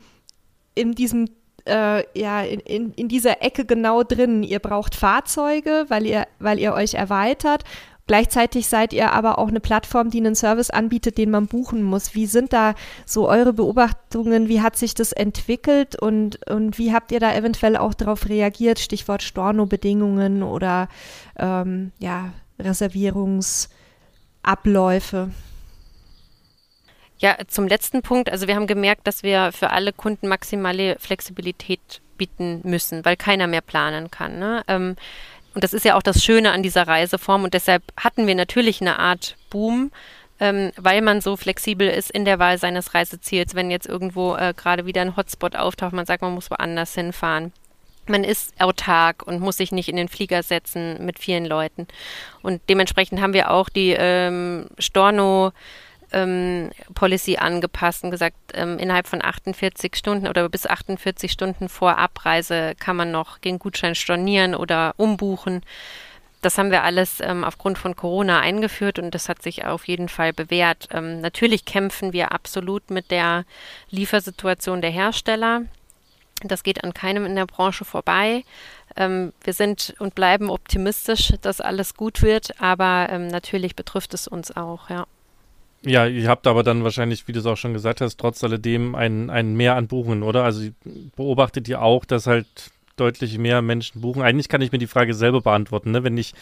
S4: in diesem äh, ja, in, in, in dieser Ecke genau drin. Ihr braucht Fahrzeuge, weil ihr, weil ihr euch erweitert. Gleichzeitig seid ihr aber auch eine Plattform, die einen Service anbietet, den man buchen muss. Wie sind da so eure Beobachtungen? Wie hat sich das entwickelt und, und wie habt ihr da eventuell auch darauf reagiert? Stichwort Storno-Bedingungen oder ähm, ja, Reservierungsabläufe.
S3: Ja, zum letzten Punkt. Also wir haben gemerkt, dass wir für alle Kunden maximale Flexibilität bieten müssen, weil keiner mehr planen kann. Ne? Ähm, und das ist ja auch das Schöne an dieser Reiseform. Und deshalb hatten wir natürlich eine Art Boom, ähm, weil man so flexibel ist in der Wahl seines Reiseziels. Wenn jetzt irgendwo äh, gerade wieder ein Hotspot auftaucht, man sagt, man muss woanders hinfahren. Man ist autark und muss sich nicht in den Flieger setzen mit vielen Leuten. Und dementsprechend haben wir auch die ähm, Storno ähm, Policy angepasst und gesagt, ähm, innerhalb von 48 Stunden oder bis 48 Stunden vor Abreise kann man noch den Gutschein stornieren oder umbuchen. Das haben wir alles ähm, aufgrund von Corona eingeführt und das hat sich auf jeden Fall bewährt. Ähm, natürlich kämpfen wir absolut mit der Liefersituation der Hersteller. Das geht an keinem in der Branche vorbei. Ähm, wir sind und bleiben optimistisch, dass alles gut wird, aber ähm, natürlich betrifft es uns auch, ja.
S2: Ja, ihr habt aber dann wahrscheinlich, wie du es auch schon gesagt hast, trotz alledem ein, ein Mehr an Buchungen, oder? Also beobachtet ihr auch, dass halt deutlich mehr Menschen buchen? Eigentlich kann ich mir die Frage selber beantworten, ne? Wenn ich,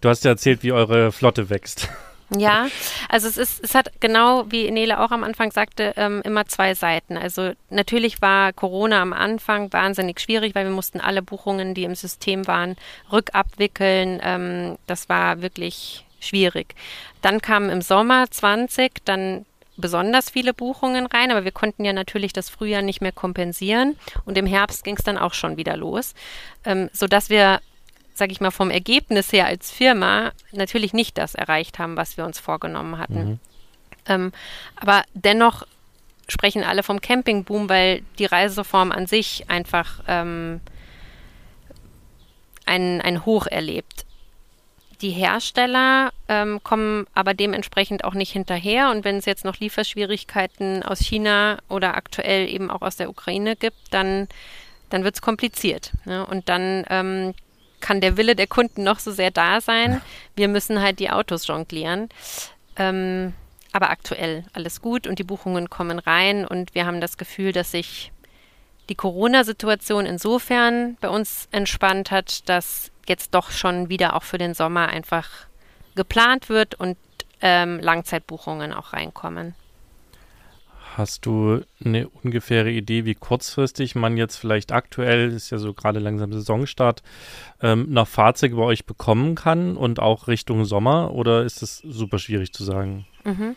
S2: du hast ja erzählt, wie eure Flotte wächst.
S3: Ja, also es ist, es hat genau, wie Nele auch am Anfang sagte, ähm, immer zwei Seiten. Also natürlich war Corona am Anfang wahnsinnig schwierig, weil wir mussten alle Buchungen, die im System waren, rückabwickeln. Ähm, das war wirklich schwierig. Dann kamen im Sommer 20 dann besonders viele Buchungen rein, aber wir konnten ja natürlich das Frühjahr nicht mehr kompensieren und im Herbst ging es dann auch schon wieder los, ähm, sodass wir sage ich mal, vom Ergebnis her als Firma natürlich nicht das erreicht haben, was wir uns vorgenommen hatten. Mhm. Ähm, aber dennoch sprechen alle vom Campingboom, weil die Reiseform an sich einfach ähm, ein, ein Hoch erlebt. Die Hersteller ähm, kommen aber dementsprechend auch nicht hinterher. Und wenn es jetzt noch Lieferschwierigkeiten aus China oder aktuell eben auch aus der Ukraine gibt, dann, dann wird es kompliziert. Ne? Und dann ähm, kann der Wille der Kunden noch so sehr da sein. Wir müssen halt die Autos jonglieren. Ähm, aber aktuell alles gut und die Buchungen kommen rein und wir haben das Gefühl, dass sich die Corona-Situation insofern bei uns entspannt hat, dass jetzt doch schon wieder auch für den Sommer einfach geplant wird und ähm, Langzeitbuchungen auch reinkommen.
S2: Hast du eine ungefähre Idee, wie kurzfristig man jetzt vielleicht aktuell, ist ja so gerade langsam Saisonstart, ähm, noch Fahrzeuge bei euch bekommen kann und auch Richtung Sommer? Oder ist das super schwierig zu sagen?
S3: Mhm.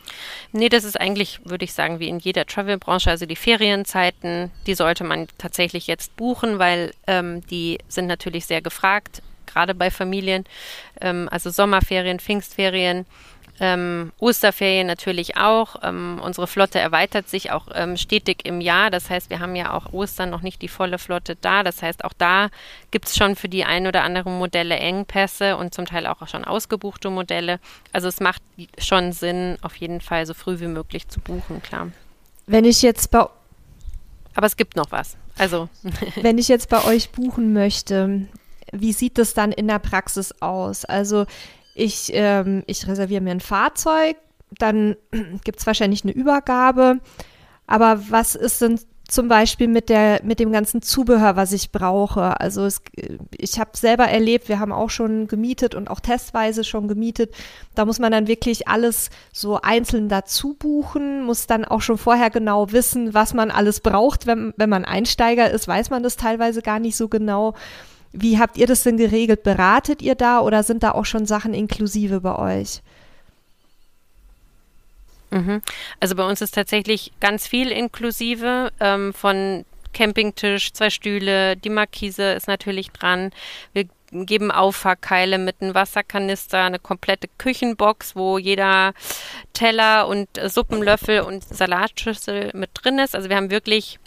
S3: Nee, das ist eigentlich, würde ich sagen, wie in jeder Travel-Branche. Also die Ferienzeiten, die sollte man tatsächlich jetzt buchen, weil ähm, die sind natürlich sehr gefragt, gerade bei Familien. Ähm, also Sommerferien, Pfingstferien ähm, Osterferien natürlich auch. Ähm, unsere Flotte erweitert sich auch ähm, stetig im Jahr. Das heißt, wir haben ja auch Ostern noch nicht die volle Flotte da. Das heißt, auch da gibt es schon für die ein oder anderen Modelle Engpässe und zum Teil auch schon ausgebuchte Modelle. Also es macht schon Sinn, auf jeden Fall so früh wie möglich zu buchen, klar.
S4: Wenn ich jetzt bei
S3: aber es gibt noch was. Also
S4: wenn ich jetzt bei euch buchen möchte, wie sieht das dann in der Praxis aus? Also ich, ähm, ich reserviere mir ein Fahrzeug, dann gibt es wahrscheinlich eine Übergabe. Aber was ist denn zum Beispiel mit der mit dem ganzen Zubehör, was ich brauche. Also es, ich habe selber erlebt, wir haben auch schon gemietet und auch testweise schon gemietet. Da muss man dann wirklich alles so einzeln dazu buchen, muss dann auch schon vorher genau wissen, was man alles braucht. Wenn, wenn man Einsteiger ist, weiß man das teilweise gar nicht so genau. Wie habt ihr das denn geregelt? Beratet ihr da oder sind da auch schon Sachen inklusive bei euch?
S3: Mhm. Also bei uns ist tatsächlich ganz viel inklusive ähm, von Campingtisch, zwei Stühle, die Markise ist natürlich dran. Wir geben Auffahrkeile mit einem Wasserkanister, eine komplette Küchenbox, wo jeder Teller und Suppenlöffel und Salatschüssel mit drin ist. Also wir haben wirklich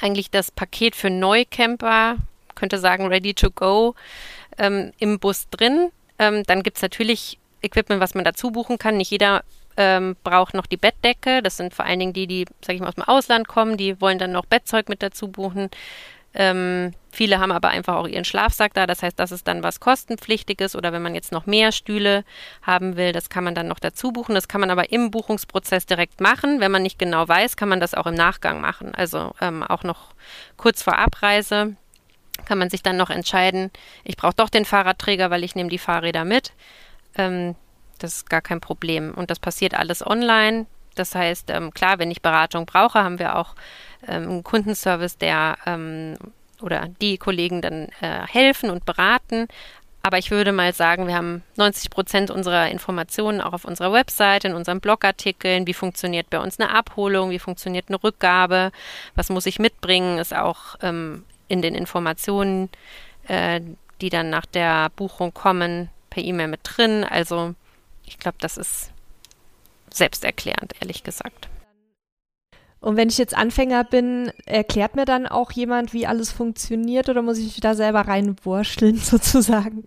S3: eigentlich das Paket für Neucamper könnte sagen ready to go ähm, im Bus drin. Ähm, dann gibt es natürlich Equipment, was man dazu buchen kann. Nicht jeder ähm, braucht noch die Bettdecke. Das sind vor allen Dingen die, die, sag ich mal, aus dem Ausland kommen. Die wollen dann noch Bettzeug mit dazu buchen. Ähm, viele haben aber einfach auch ihren Schlafsack da. Das heißt, das ist dann was kostenpflichtiges. Oder wenn man jetzt noch mehr Stühle haben will, das kann man dann noch dazu buchen. Das kann man aber im Buchungsprozess direkt machen. Wenn man nicht genau weiß, kann man das auch im Nachgang machen. Also ähm, auch noch kurz vor Abreise kann man sich dann noch entscheiden, ich brauche doch den Fahrradträger, weil ich nehme die Fahrräder mit. Ähm, das ist gar kein Problem. Und das passiert alles online. Das heißt, ähm, klar, wenn ich Beratung brauche, haben wir auch ähm, einen Kundenservice, der ähm, oder die Kollegen dann äh, helfen und beraten. Aber ich würde mal sagen, wir haben 90 Prozent unserer Informationen auch auf unserer Website, in unseren Blogartikeln. Wie funktioniert bei uns eine Abholung? Wie funktioniert eine Rückgabe? Was muss ich mitbringen? Ist auch ähm, in den Informationen, äh, die dann nach der Buchung kommen, per E-Mail mit drin. Also ich glaube, das ist selbsterklärend, ehrlich gesagt.
S4: Und wenn ich jetzt Anfänger bin, erklärt mir dann auch jemand, wie alles funktioniert oder muss ich da selber reinwurschteln sozusagen?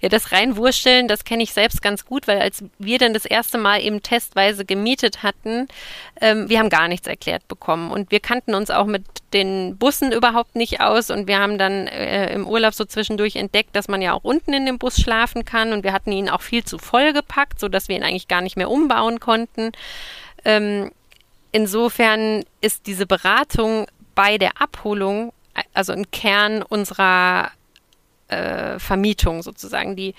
S3: Ja, das Reinwursteln, das kenne ich selbst ganz gut, weil als wir dann das erste Mal eben testweise gemietet hatten, ähm, wir haben gar nichts erklärt bekommen. Und wir kannten uns auch mit den Bussen überhaupt nicht aus. Und wir haben dann äh, im Urlaub so zwischendurch entdeckt, dass man ja auch unten in dem Bus schlafen kann. Und wir hatten ihn auch viel zu voll gepackt, sodass wir ihn eigentlich gar nicht mehr umbauen konnten. Ähm, insofern ist diese Beratung bei der Abholung also ein Kern unserer äh, Vermietung sozusagen. Die,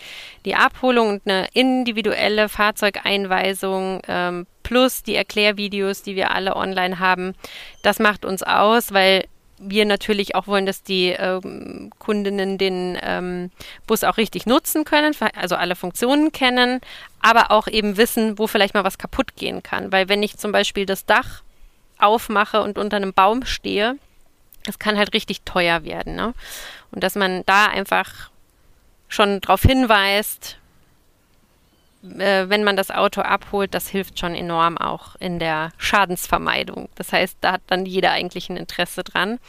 S3: die Abholung und eine individuelle Fahrzeugeinweisung ähm, plus die Erklärvideos, die wir alle online haben, das macht uns aus, weil wir natürlich auch wollen, dass die ähm, Kundinnen den ähm, Bus auch richtig nutzen können, also alle Funktionen kennen, aber auch eben wissen, wo vielleicht mal was kaputt gehen kann. Weil wenn ich zum Beispiel das Dach aufmache und unter einem Baum stehe, das kann halt richtig teuer werden. Ne? Und dass man da einfach schon darauf hinweist, äh, wenn man das Auto abholt, das hilft schon enorm auch in der Schadensvermeidung. Das heißt, da hat dann jeder eigentlich ein Interesse dran.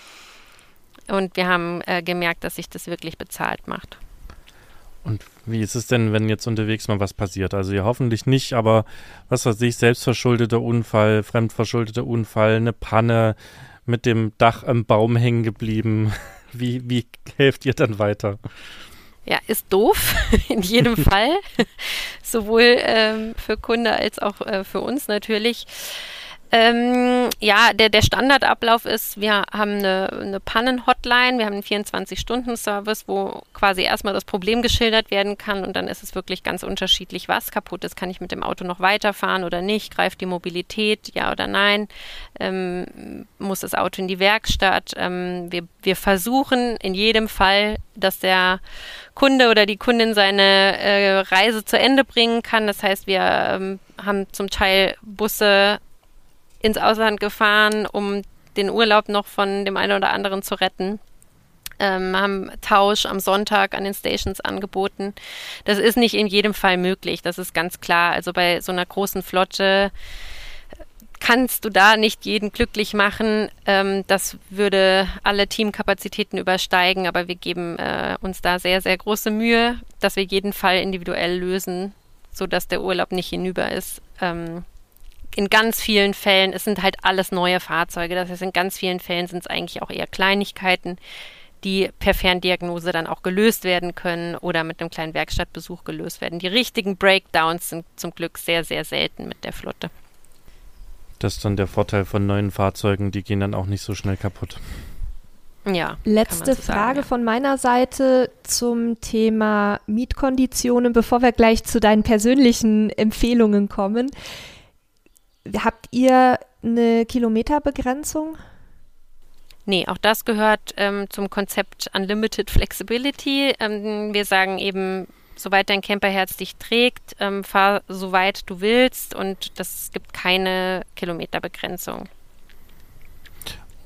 S3: Und wir haben äh, gemerkt, dass sich das wirklich bezahlt macht.
S2: Und wie ist es denn, wenn jetzt unterwegs mal was passiert? Also ja, hoffentlich nicht, aber was weiß ich, selbstverschuldeter Unfall, fremdverschuldeter Unfall, eine Panne, mit dem Dach am Baum hängen geblieben. Wie, wie helft ihr dann weiter?
S3: Ja, ist doof, in jedem Fall. Sowohl ähm, für Kunde als auch äh, für uns natürlich. Ähm, ja, der, der Standardablauf ist, wir haben eine, eine Pannen-Hotline, wir haben einen 24-Stunden-Service, wo quasi erstmal das Problem geschildert werden kann und dann ist es wirklich ganz unterschiedlich, was kaputt ist. Kann ich mit dem Auto noch weiterfahren oder nicht? Greift die Mobilität, ja oder nein? Ähm, muss das Auto in die Werkstatt? Ähm, wir, wir versuchen in jedem Fall, dass der Kunde oder die Kundin seine äh, Reise zu Ende bringen kann. Das heißt, wir ähm, haben zum Teil Busse ins Ausland gefahren, um den Urlaub noch von dem einen oder anderen zu retten. Ähm, haben Tausch am Sonntag an den Stations angeboten. Das ist nicht in jedem Fall möglich, das ist ganz klar. Also bei so einer großen Flotte kannst du da nicht jeden glücklich machen. Ähm, das würde alle Teamkapazitäten übersteigen, aber wir geben äh, uns da sehr, sehr große Mühe, dass wir jeden Fall individuell lösen, sodass der Urlaub nicht hinüber ist. Ähm, in ganz vielen Fällen, es sind halt alles neue Fahrzeuge, das heißt, in ganz vielen Fällen sind es eigentlich auch eher Kleinigkeiten, die per Ferndiagnose dann auch gelöst werden können oder mit einem kleinen Werkstattbesuch gelöst werden. Die richtigen Breakdowns sind zum Glück sehr, sehr selten mit der Flotte.
S2: Das ist dann der Vorteil von neuen Fahrzeugen, die gehen dann auch nicht so schnell kaputt.
S4: Ja. Letzte so Frage sagen, ja. von meiner Seite zum Thema Mietkonditionen, bevor wir gleich zu deinen persönlichen Empfehlungen kommen. Habt ihr eine Kilometerbegrenzung?
S3: Nee, auch das gehört ähm, zum Konzept Unlimited Flexibility. Ähm, wir sagen eben, soweit dein Camperherz dich trägt, ähm, fahr so weit du willst und das gibt keine Kilometerbegrenzung.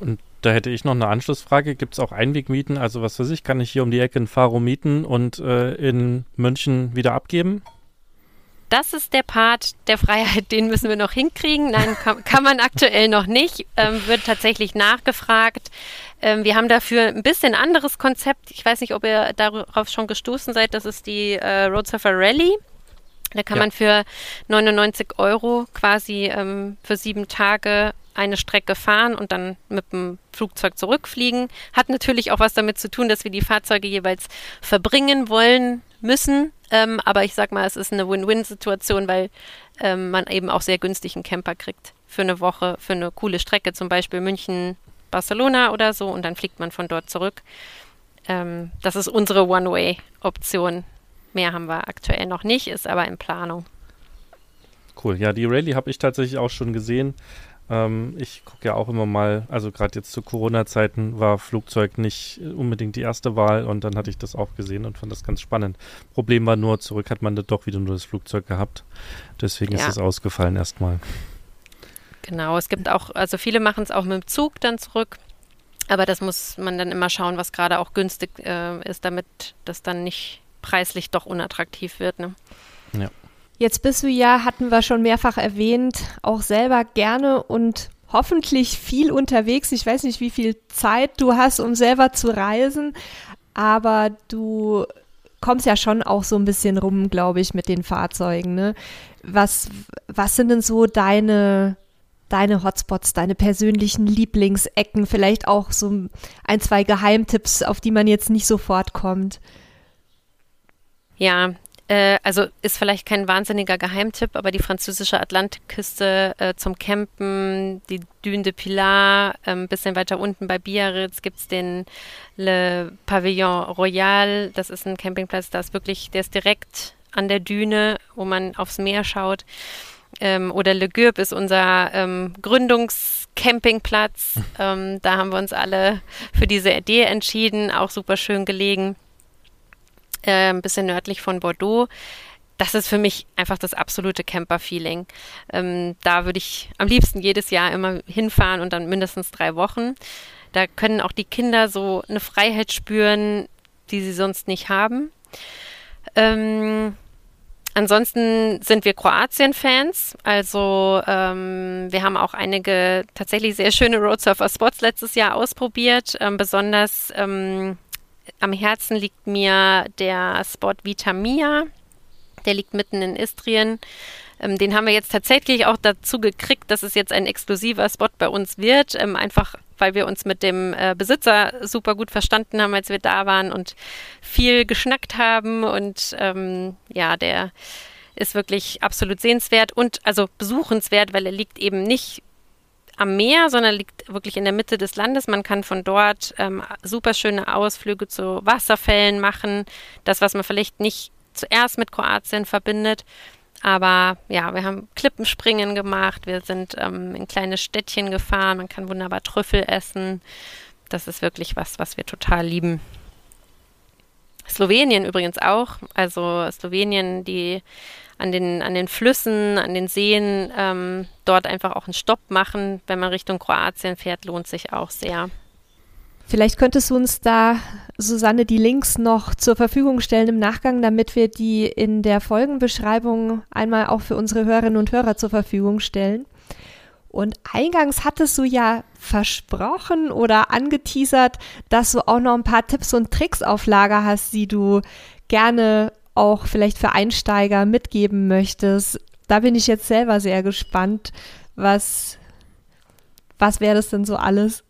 S2: Und da hätte ich noch eine Anschlussfrage. Gibt es auch Einwegmieten? Also was weiß ich, kann ich hier um die Ecke ein Faro mieten und äh, in München wieder abgeben?
S3: Das ist der Part der Freiheit, den müssen wir noch hinkriegen. Nein, kann, kann man aktuell noch nicht. Ähm, wird tatsächlich nachgefragt. Ähm, wir haben dafür ein bisschen anderes Konzept. Ich weiß nicht, ob ihr darauf schon gestoßen seid. Das ist die äh, Road Surfer Rally. Da kann ja. man für 99 Euro quasi ähm, für sieben Tage eine Strecke fahren und dann mit dem Flugzeug zurückfliegen. Hat natürlich auch was damit zu tun, dass wir die Fahrzeuge jeweils verbringen wollen müssen. Ähm, aber ich sag mal, es ist eine Win-Win-Situation, weil ähm, man eben auch sehr günstig einen Camper kriegt für eine Woche, für eine coole Strecke, zum Beispiel München, Barcelona oder so, und dann fliegt man von dort zurück. Ähm, das ist unsere One-Way-Option. Mehr haben wir aktuell noch nicht, ist aber in Planung.
S2: Cool. Ja, die Rallye habe ich tatsächlich auch schon gesehen. Ähm, ich gucke ja auch immer mal, also gerade jetzt zu Corona-Zeiten war Flugzeug nicht unbedingt die erste Wahl und dann hatte ich das auch gesehen und fand das ganz spannend. Problem war nur, zurück hat man da doch wieder nur das Flugzeug gehabt. Deswegen ja. ist es ausgefallen erstmal.
S3: Genau, es gibt auch, also viele machen es auch mit dem Zug dann zurück. Aber das muss man dann immer schauen, was gerade auch günstig äh, ist, damit das dann nicht preislich doch unattraktiv wird. Ne?
S4: Ja. Jetzt bist du ja, hatten wir schon mehrfach erwähnt, auch selber gerne und hoffentlich viel unterwegs. Ich weiß nicht, wie viel Zeit du hast, um selber zu reisen, aber du kommst ja schon auch so ein bisschen rum, glaube ich, mit den Fahrzeugen. Ne? Was, was sind denn so deine, deine Hotspots, deine persönlichen Lieblingsecken, vielleicht auch so ein, zwei Geheimtipps, auf die man jetzt nicht sofort kommt?
S3: Ja, äh, also ist vielleicht kein wahnsinniger Geheimtipp, aber die französische Atlantikküste äh, zum Campen, die Dune de Pilar, ein ähm, bisschen weiter unten bei Biarritz gibt es den Le Pavillon Royal. Das ist ein Campingplatz, da ist wirklich, der ist direkt an der Düne, wo man aufs Meer schaut. Ähm, oder Le Gurb ist unser ähm, Gründungscampingplatz. Ähm, da haben wir uns alle für diese Idee entschieden, auch super schön gelegen äh, ein bisschen nördlich von Bordeaux. Das ist für mich einfach das absolute Camper-Feeling. Ähm, da würde ich am liebsten jedes Jahr immer hinfahren und dann mindestens drei Wochen. Da können auch die Kinder so eine Freiheit spüren, die sie sonst nicht haben. Ähm, ansonsten sind wir Kroatien-Fans. Also ähm, wir haben auch einige tatsächlich sehr schöne Roadsurfer-Spots letztes Jahr ausprobiert. Ähm, besonders ähm, am Herzen liegt mir der Spot Vitamia. Der liegt mitten in Istrien. Ähm, den haben wir jetzt tatsächlich auch dazu gekriegt, dass es jetzt ein exklusiver Spot bei uns wird. Ähm, einfach weil wir uns mit dem äh, Besitzer super gut verstanden haben, als wir da waren und viel geschnackt haben. Und ähm, ja, der ist wirklich absolut sehenswert und also besuchenswert, weil er liegt eben nicht am Meer, sondern liegt wirklich in der Mitte des Landes. Man kann von dort ähm, super schöne Ausflüge zu Wasserfällen machen. Das, was man vielleicht nicht zuerst mit Kroatien verbindet. Aber ja, wir haben Klippenspringen gemacht, wir sind ähm, in kleine Städtchen gefahren, man kann wunderbar Trüffel essen. Das ist wirklich was, was wir total lieben. Slowenien übrigens auch. Also Slowenien, die an den, an den Flüssen, an den Seen ähm, dort einfach auch einen Stopp machen. Wenn man Richtung Kroatien fährt, lohnt sich auch sehr.
S4: Vielleicht könntest du uns da, Susanne, die Links noch zur Verfügung stellen im Nachgang, damit wir die in der Folgenbeschreibung einmal auch für unsere Hörerinnen und Hörer zur Verfügung stellen. Und eingangs hattest du ja versprochen oder angeteasert, dass du auch noch ein paar Tipps und Tricks auf Lager hast, die du gerne auch vielleicht für Einsteiger mitgeben möchtest. Da bin ich jetzt selber sehr gespannt. Was, was wäre das denn so alles?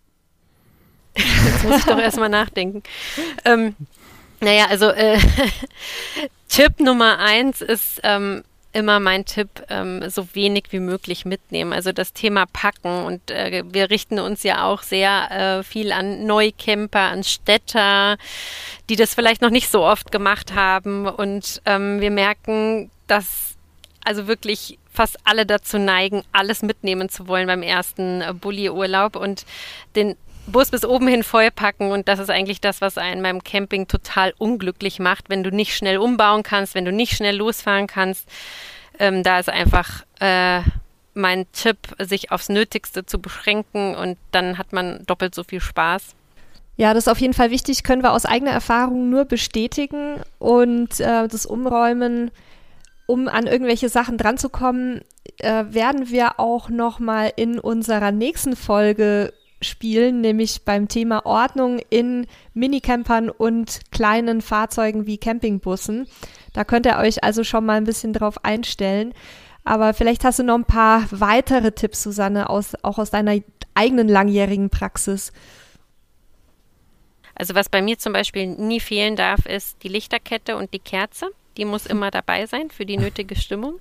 S3: Jetzt muss ich doch erstmal nachdenken. Ähm, naja, also äh, Tipp Nummer eins ist, ähm, immer mein Tipp, ähm, so wenig wie möglich mitnehmen. Also das Thema Packen. Und äh, wir richten uns ja auch sehr äh, viel an Neucamper, an Städter, die das vielleicht noch nicht so oft gemacht haben. Und ähm, wir merken, dass also wirklich fast alle dazu neigen, alles mitnehmen zu wollen beim ersten äh, Bulli-Urlaub und den Bus bis oben hin vollpacken und das ist eigentlich das, was einen beim Camping total unglücklich macht, wenn du nicht schnell umbauen kannst, wenn du nicht schnell losfahren kannst. Ähm, da ist einfach äh, mein Tipp, sich aufs Nötigste zu beschränken und dann hat man doppelt so viel Spaß.
S4: Ja, das ist auf jeden Fall wichtig, können wir aus eigener Erfahrung nur bestätigen und äh, das Umräumen, um an irgendwelche Sachen dranzukommen, äh, werden wir auch nochmal in unserer nächsten Folge spielen, nämlich beim Thema Ordnung in Minicampern und kleinen Fahrzeugen wie Campingbussen. Da könnt ihr euch also schon mal ein bisschen drauf einstellen. Aber vielleicht hast du noch ein paar weitere Tipps, Susanne, aus, auch aus deiner eigenen langjährigen Praxis.
S3: Also was bei mir zum Beispiel nie fehlen darf, ist die Lichterkette und die Kerze. Die muss immer dabei sein für die nötige Stimmung.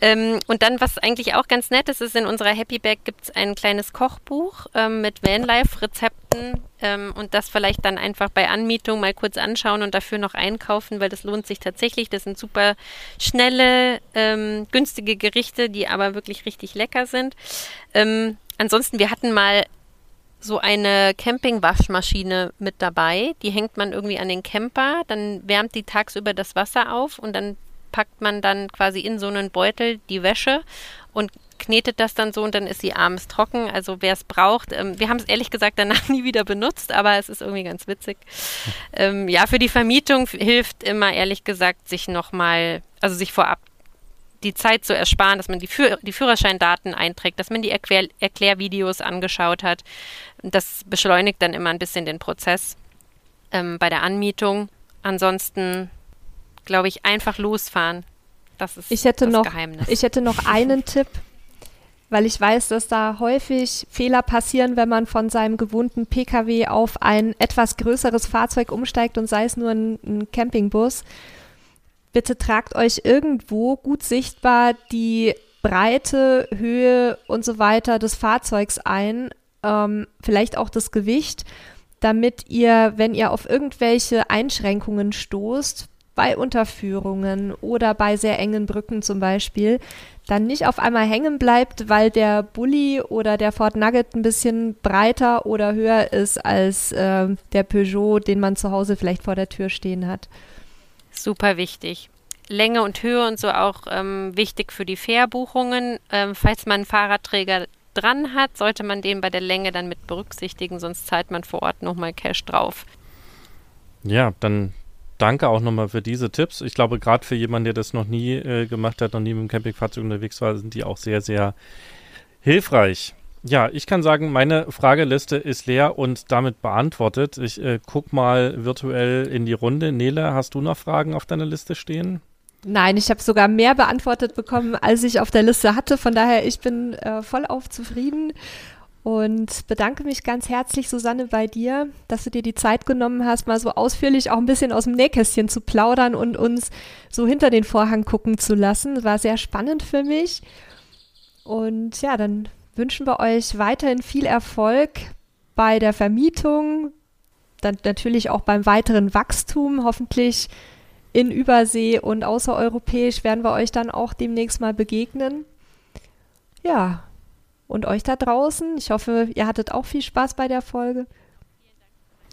S3: Ähm, und dann, was eigentlich auch ganz nett ist, ist in unserer Happy Bag gibt es ein kleines Kochbuch ähm, mit Vanlife-Rezepten ähm, und das vielleicht dann einfach bei Anmietung mal kurz anschauen und dafür noch einkaufen, weil das lohnt sich tatsächlich. Das sind super schnelle, ähm, günstige Gerichte, die aber wirklich richtig lecker sind. Ähm, ansonsten, wir hatten mal so eine Campingwaschmaschine mit dabei. Die hängt man irgendwie an den Camper, dann wärmt die tagsüber das Wasser auf und dann packt man dann quasi in so einen Beutel die Wäsche und knetet das dann so und dann ist sie abends trocken. Also wer es braucht, ähm, wir haben es ehrlich gesagt danach nie wieder benutzt, aber es ist irgendwie ganz witzig. Ähm, ja, für die Vermietung hilft immer ehrlich gesagt, sich nochmal, also sich vorab die Zeit zu ersparen, dass man die, Führ die Führerscheindaten einträgt, dass man die Erklär Erklärvideos angeschaut hat. Das beschleunigt dann immer ein bisschen den Prozess ähm, bei der Anmietung. Ansonsten glaube ich, einfach losfahren. Das ist
S4: ich hätte
S3: das
S4: noch,
S3: Geheimnis.
S4: Ich hätte noch einen Tipp, weil ich weiß, dass da häufig Fehler passieren, wenn man von seinem gewohnten Pkw auf ein etwas größeres Fahrzeug umsteigt und sei es nur ein, ein Campingbus. Bitte tragt euch irgendwo gut sichtbar die Breite, Höhe und so weiter des Fahrzeugs ein, ähm, vielleicht auch das Gewicht, damit ihr, wenn ihr auf irgendwelche Einschränkungen stoßt, bei Unterführungen oder bei sehr engen Brücken zum Beispiel, dann nicht auf einmal hängen bleibt, weil der Bulli oder der Ford Nugget ein bisschen breiter oder höher ist als äh, der Peugeot, den man zu Hause vielleicht vor der Tür stehen hat.
S3: Super wichtig. Länge und Höhe und so auch ähm, wichtig für die Fährbuchungen. Ähm, falls man einen Fahrradträger dran hat, sollte man den bei der Länge dann mit berücksichtigen, sonst zahlt man vor Ort nochmal Cash drauf.
S2: Ja, dann danke auch nochmal für diese Tipps. Ich glaube, gerade für jemanden, der das noch nie äh, gemacht hat, noch nie mit dem Campingfahrzeug unterwegs war, sind die auch sehr, sehr hilfreich. Ja, ich kann sagen, meine Frageliste ist leer und damit beantwortet. Ich äh, guck mal virtuell in die Runde. Nele, hast du noch Fragen auf deiner Liste stehen?
S4: Nein, ich habe sogar mehr beantwortet bekommen, als ich auf der Liste hatte. Von daher, ich bin äh, vollauf zufrieden und bedanke mich ganz herzlich, Susanne, bei dir, dass du dir die Zeit genommen hast, mal so ausführlich auch ein bisschen aus dem Nähkästchen zu plaudern und uns so hinter den Vorhang gucken zu lassen. War sehr spannend für mich. Und ja, dann wünschen wir euch weiterhin viel Erfolg bei der Vermietung, dann natürlich auch beim weiteren Wachstum. Hoffentlich in Übersee und außereuropäisch werden wir euch dann auch demnächst mal begegnen. Ja, und euch da draußen. Ich hoffe, ihr hattet auch viel Spaß bei der Folge.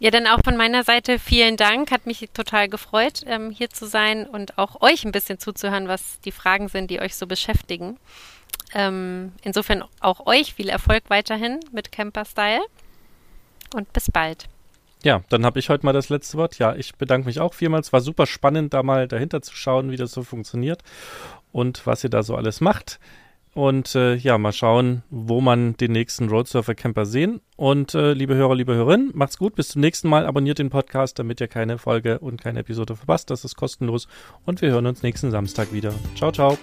S3: Ja, dann auch von meiner Seite vielen Dank. Hat mich total gefreut, ähm, hier zu sein und auch euch ein bisschen zuzuhören, was die Fragen sind, die euch so beschäftigen. Ähm, insofern auch euch viel Erfolg weiterhin mit Camper Style und bis bald.
S2: Ja, dann habe ich heute mal das letzte Wort. Ja, ich bedanke mich auch vielmals. War super spannend, da mal dahinter zu schauen, wie das so funktioniert und was ihr da so alles macht. Und äh, ja, mal schauen, wo man den nächsten Roadsurfer Camper sehen. Und äh, liebe Hörer, liebe Hörerinnen, macht's gut. Bis zum nächsten Mal. Abonniert den Podcast, damit ihr keine Folge und keine Episode verpasst. Das ist kostenlos. Und wir hören uns nächsten Samstag wieder. Ciao, ciao.